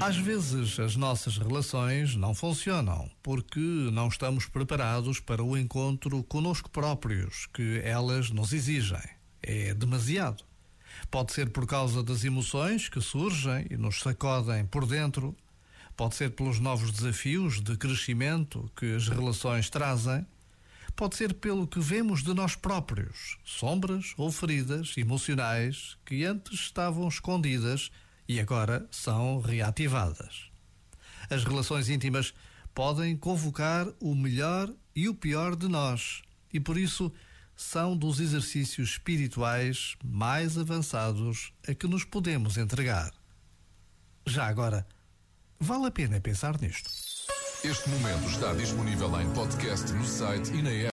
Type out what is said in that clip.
Às vezes as nossas relações não funcionam porque não estamos preparados para o encontro conosco próprios que elas nos exigem. É demasiado. Pode ser por causa das emoções que surgem e nos sacodem por dentro. Pode ser pelos novos desafios de crescimento que as relações trazem. Pode ser pelo que vemos de nós próprios, sombras ou feridas emocionais que antes estavam escondidas e agora são reativadas. As relações íntimas podem convocar o melhor e o pior de nós e por isso são dos exercícios espirituais mais avançados a que nos podemos entregar. Já agora, vale a pena pensar nisto. Este momento está disponível em podcast no site e na app.